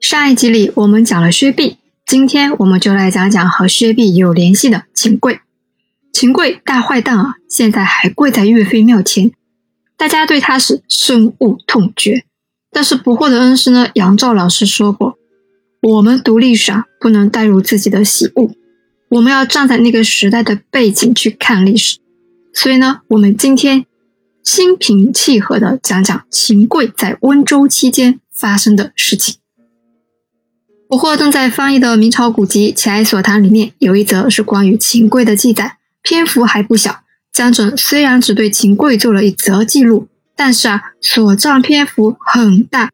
上一集里我们讲了薛弼，今天我们就来讲讲和薛弼有联系的秦桧。秦桧大坏蛋啊，现在还跪在岳飞庙前，大家对他是深恶痛绝。但是不惑的恩师呢，杨照老师说过，我们读历史啊，不能带入自己的喜恶，我们要站在那个时代的背景去看历史。所以呢，我们今天心平气和的讲讲秦桧在温州期间发生的事情。不惑正在翻译的明朝古籍《齐哀所谈》里面有一则是关于秦桧的记载，篇幅还不小。江准虽然只对秦桧做了一则记录，但是啊，所占篇幅很大。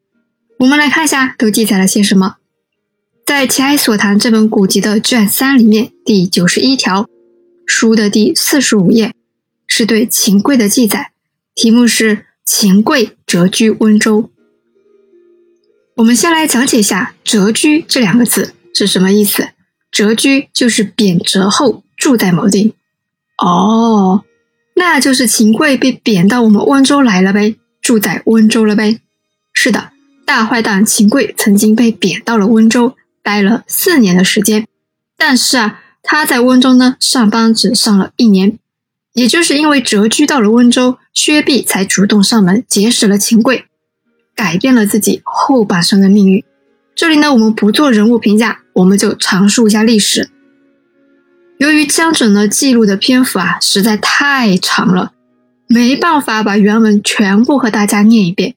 我们来看一下都记载了些什么。在《齐哀所谈》这本古籍的卷三里面，第九十一条，书的第四十五页，是对秦桧的记载，题目是“秦桧谪居温州”。我们先来讲解一下“谪居”这两个字是什么意思。谪居就是贬谪后住在某地。哦，那就是秦桧被贬到我们温州来了呗，住在温州了呗。是的，大坏蛋秦桧曾经被贬到了温州，待了四年的时间。但是啊，他在温州呢上班只上了一年。也就是因为谪居到了温州，薛弼才主动上门结识了秦桧。改变了自己后半生的命运。这里呢，我们不做人物评价，我们就阐述一下历史。由于江准呢记录的篇幅啊实在太长了，没办法把原文全部和大家念一遍，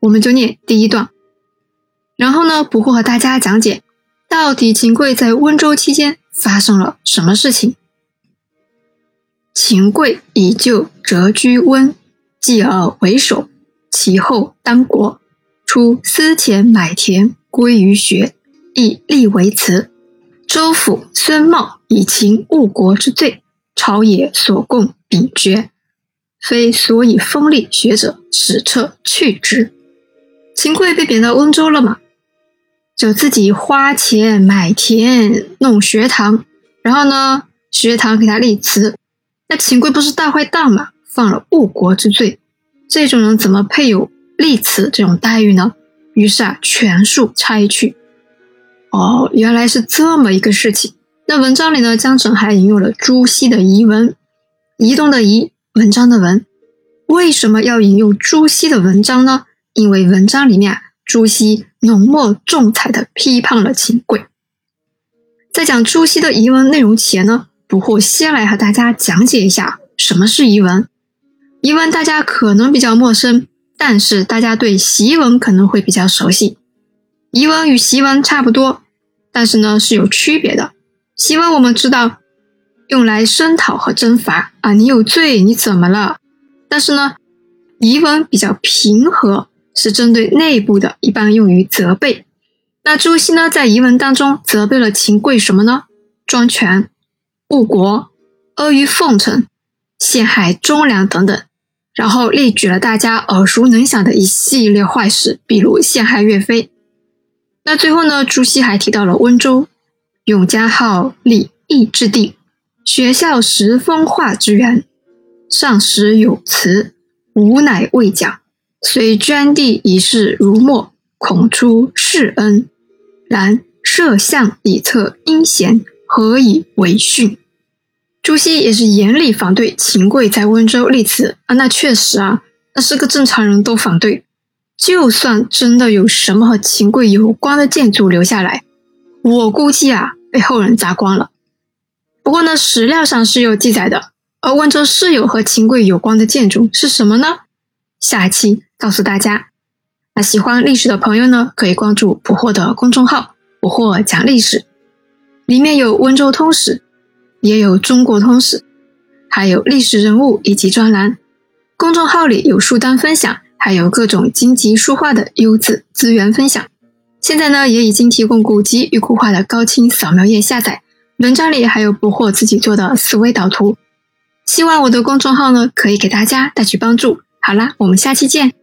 我们就念第一段。然后呢，不会和大家讲解到底秦桧在温州期间发生了什么事情。秦桧以旧谪居温，继而为首。其后当国，出私钱买田，归于学，亦立为祠。州府孙茂以秦误国之罪，朝野所共秉决，非所以封立学者，使撤去之。秦桧被贬到温州了嘛，就自己花钱买田弄学堂，然后呢，学堂给他立祠。那秦桧不是大坏蛋嘛，犯了误国之罪。这种人怎么配有立祠这种待遇呢？于是啊，全数拆去。哦，原来是这么一个事情。那文章里呢，江澄还引用了朱熹的遗文，移动的移，文章的文。为什么要引用朱熹的文章呢？因为文章里面朱熹浓墨重彩的批判了秦桧。在讲朱熹的遗文内容前呢，不惑先来和大家讲解一下什么是遗文。遗文大家可能比较陌生，但是大家对檄文可能会比较熟悉。遗文与檄文差不多，但是呢是有区别的。檄文我们知道用来声讨和征伐啊，你有罪，你怎么了？但是呢，遗文比较平和，是针对内部的，一般用于责备。那朱熹呢，在遗文当中责备了秦桧什么呢？专权、误国、阿谀奉承、陷害忠良等等。然后列举了大家耳熟能详的一系列坏事，比如陷害岳飞。那最后呢，朱熹还提到了温州，永嘉号立义之地，学校十风化之源，上时有词，吾乃未讲。虽捐地以示如墨，恐出世恩。然摄像以测阴险，何以为训？朱熹也是严厉反对秦桧在温州立祠啊，那确实啊，那是个正常人都反对。就算真的有什么和秦桧有关的建筑留下来，我估计啊，被后人砸光了。不过呢，史料上是有记载的。而温州是有和秦桧有关的建筑是什么呢？下期告诉大家。那喜欢历史的朋友呢，可以关注捕获的公众号“捕获讲历史”，里面有温州通史。也有中国通史，还有历史人物以及专栏。公众号里有书单分享，还有各种经籍书画的优质资源分享。现在呢，也已经提供古籍与古画的高清扫描页下载。文章里还有不惑自己做的思维导图。希望我的公众号呢，可以给大家带去帮助。好啦，我们下期见。